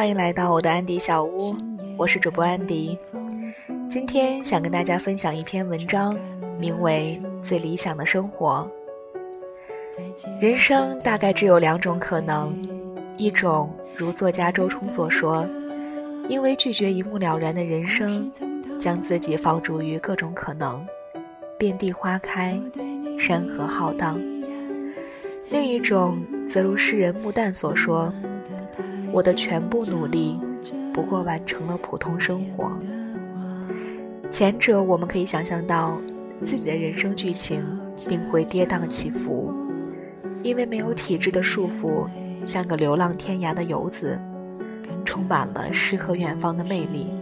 欢迎来到我的安迪小屋，我是主播安迪。今天想跟大家分享一篇文章，名为《最理想的生活》。人生大概只有两种可能，一种如作家周冲所说，因为拒绝一目了然的人生，将自己放逐于各种可能，遍地花开，山河浩荡；另一种则如诗人穆旦所说，我的全部努力，不过完成了普通生活。前者我们可以想象到，自己的人生剧情定会跌宕起伏。因为没有体制的束缚，像个流浪天涯的游子，充满了诗和远方的魅力。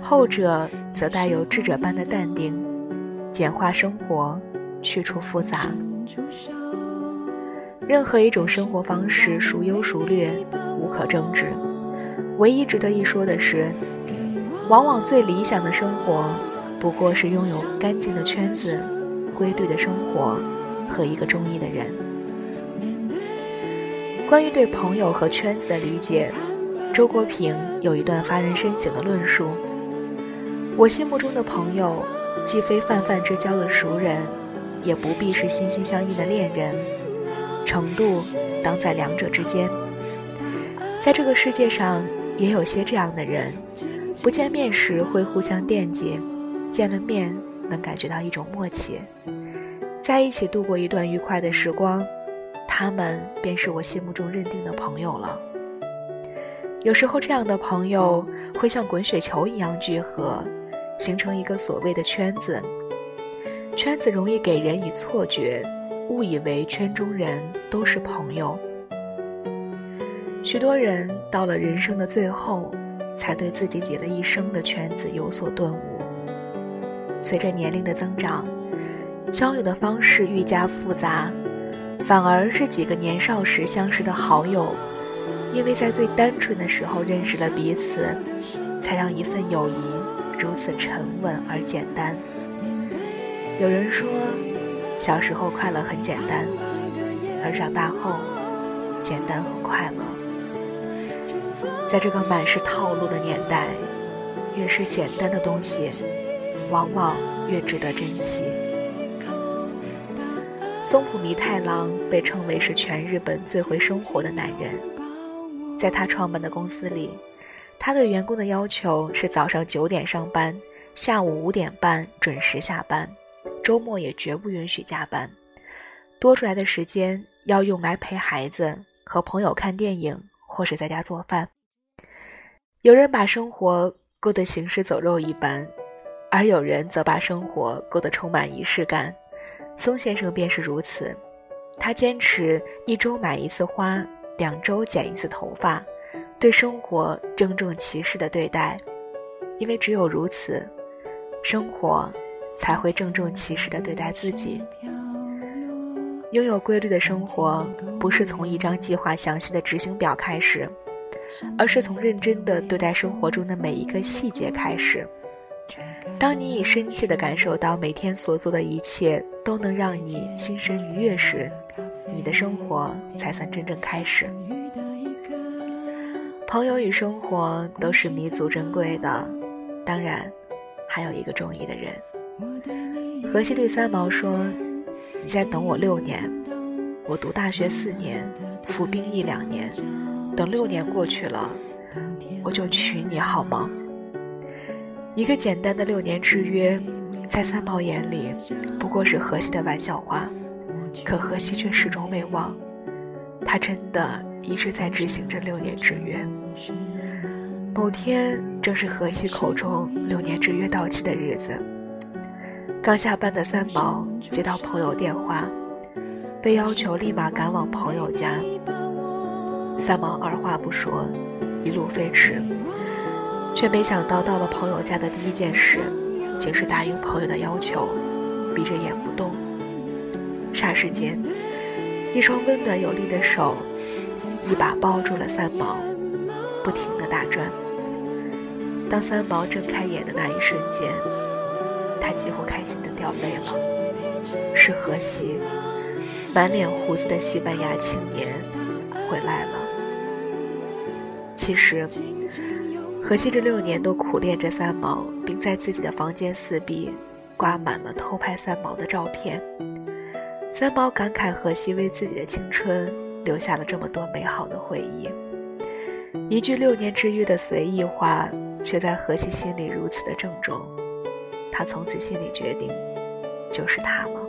后者则带有智者般的淡定，简化生活，去除复杂。任何一种生活方式孰优孰劣，无可争执。唯一值得一说的是，往往最理想的生活，不过是拥有干净的圈子、规律的生活和一个中意的人。关于对朋友和圈子的理解，周国平有一段发人深省的论述：我心目中的朋友，既非泛泛之交的熟人，也不必是心心相印的恋人，程度当在两者之间。在这个世界上，也有些这样的人，不见面时会互相惦记，见了面能感觉到一种默契，在一起度过一段愉快的时光。他们便是我心目中认定的朋友了。有时候，这样的朋友会像滚雪球一样聚合，形成一个所谓的圈子。圈子容易给人以错觉，误以为圈中人都是朋友。许多人到了人生的最后，才对自己挤了一生的圈子有所顿悟。随着年龄的增长，交友的方式愈加复杂。反而是几个年少时相识的好友，因为在最单纯的时候认识了彼此，才让一份友谊如此沉稳而简单。有人说，小时候快乐很简单，而长大后，简单很快乐。在这个满是套路的年代，越是简单的东西，往往越值得珍惜。松浦弥太郎被称为是全日本最会生活的男人。在他创办的公司里，他对员工的要求是早上九点上班，下午五点半准时下班，周末也绝不允许加班。多出来的时间要用来陪孩子、和朋友看电影，或是在家做饭。有人把生活过得行尸走肉一般，而有人则把生活过得充满仪式感。松先生便是如此，他坚持一周买一次花，两周剪一次头发，对生活郑重其事的对待，因为只有如此，生活才会郑重其事的对待自己。拥有规律的生活，不是从一张计划详细的执行表开始，而是从认真的对待生活中的每一个细节开始。当你以深切地感受到每天所做的一切都能让你心神愉悦时，你的生活才算真正开始。朋友与生活都是弥足珍贵的，当然，还有一个中意的人。荷西对三毛说：“你再等我六年，我读大学四年，服兵役两年，等六年过去了，我就娶你好吗？”一个简单的六年之约，在三毛眼里不过是荷西的玩笑话，可荷西却始终未忘，他真的一直在执行这六年之约。某天正是荷西口中六年之约到期的日子，刚下班的三毛接到朋友电话，被要求立马赶往朋友家。三毛二话不说，一路飞驰。却没想到，到了朋友家的第一件事，竟是答应朋友的要求，闭着眼不动。霎时间，一双温暖有力的手，一把抱住了三毛，不停地打转。当三毛睁开眼的那一瞬间，他几乎开心的掉泪了。是荷西，满脸胡子的西班牙青年回来了。其实，荷西这六年都苦练着三毛，并在自己的房间四壁挂满了偷拍三毛的照片。三毛感慨荷西为自己的青春留下了这么多美好的回忆。一句六年之约的随意话，却在荷西心里如此的郑重。他从此心里决定，就是他了。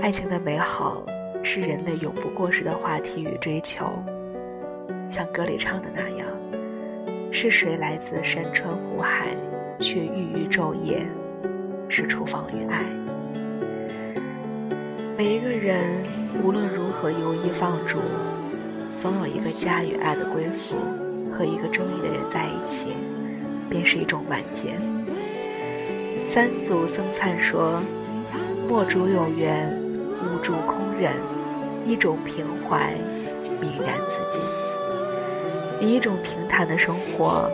爱情的美好是人类永不过时的话题与追求，像歌里唱的那样：“是谁来自山川湖海，却郁郁昼夜，是厨房与爱。”每一个人无论如何犹豫放逐，总有一个家与爱的归宿，和一个中意的人在一起，便是一种完结。三祖僧璨说：“莫逐有缘，勿助空人。一种平怀，泯然自尽。以一种平坦的生活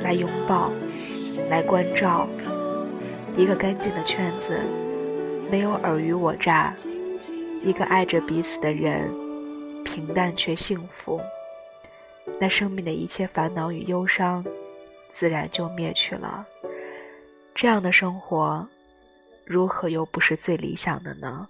来拥抱，来关照一个干净的圈子，没有尔虞我诈。一个爱着彼此的人，平淡却幸福。那生命的一切烦恼与忧伤，自然就灭去了。”这样的生活，如何又不是最理想的呢？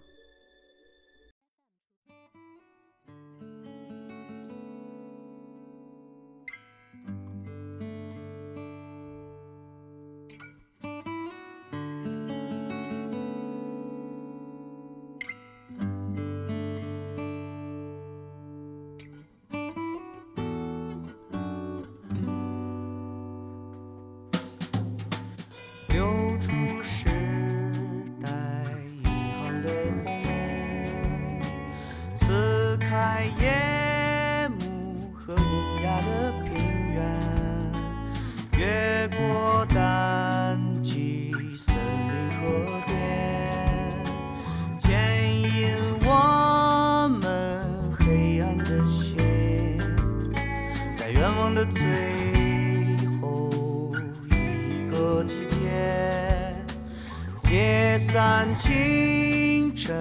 清晨，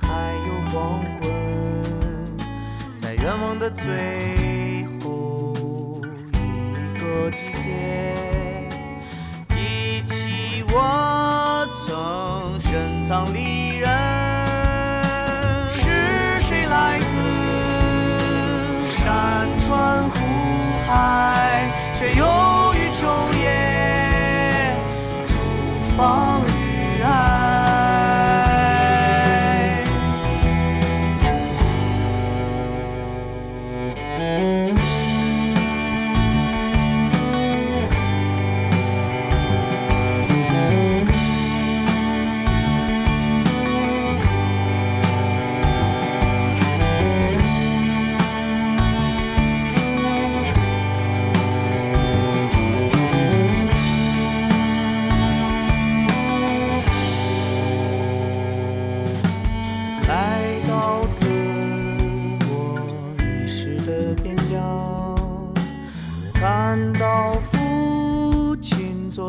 还有黄昏，在愿望的最后一个季节，记起我曾深藏里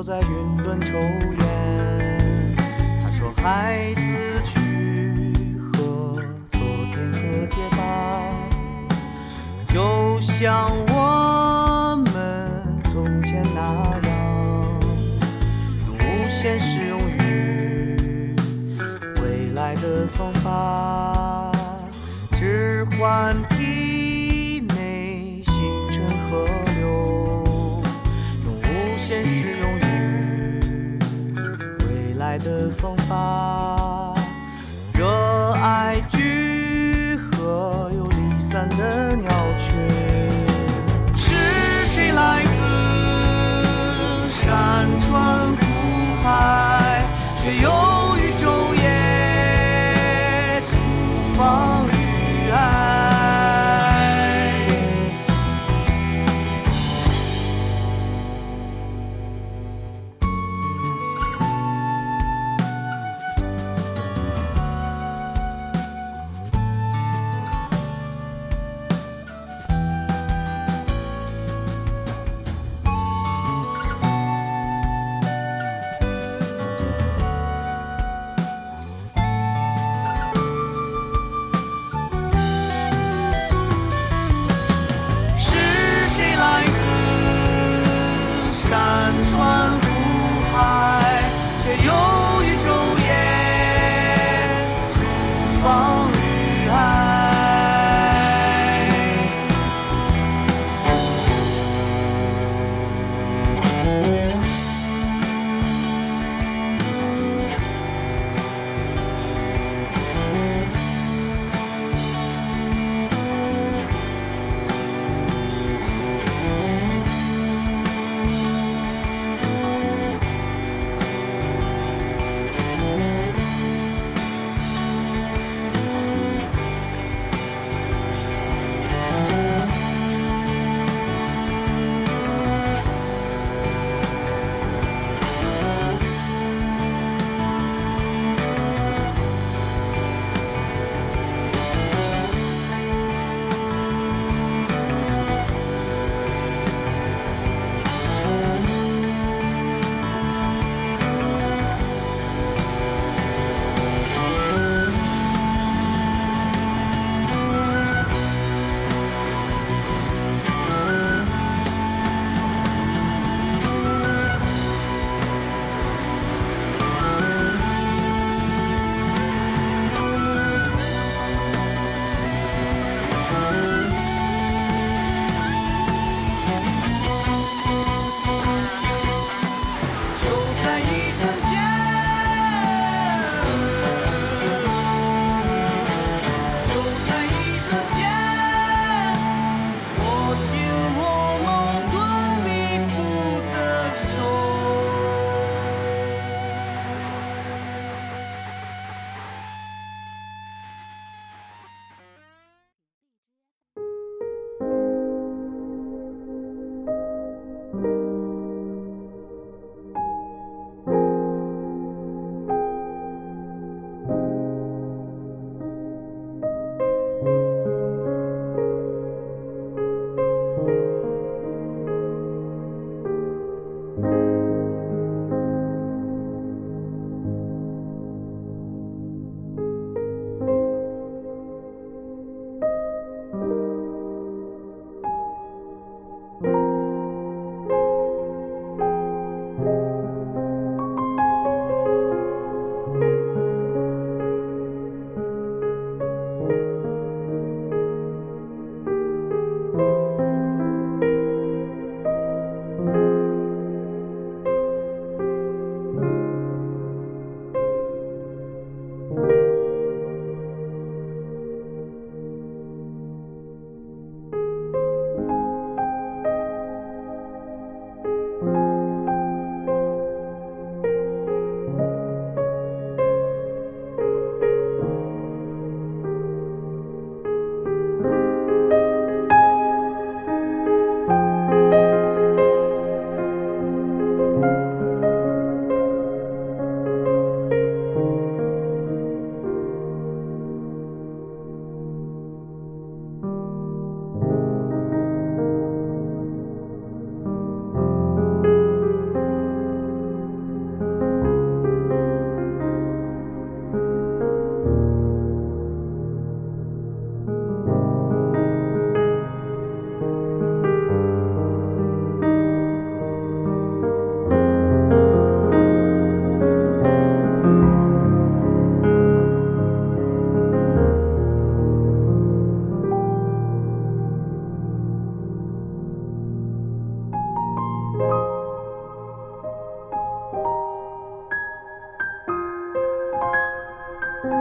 在云端抽烟，他说：“孩子去和昨天和解吧，就像我们从前那样，用无限适用于未来的方法，置换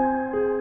Música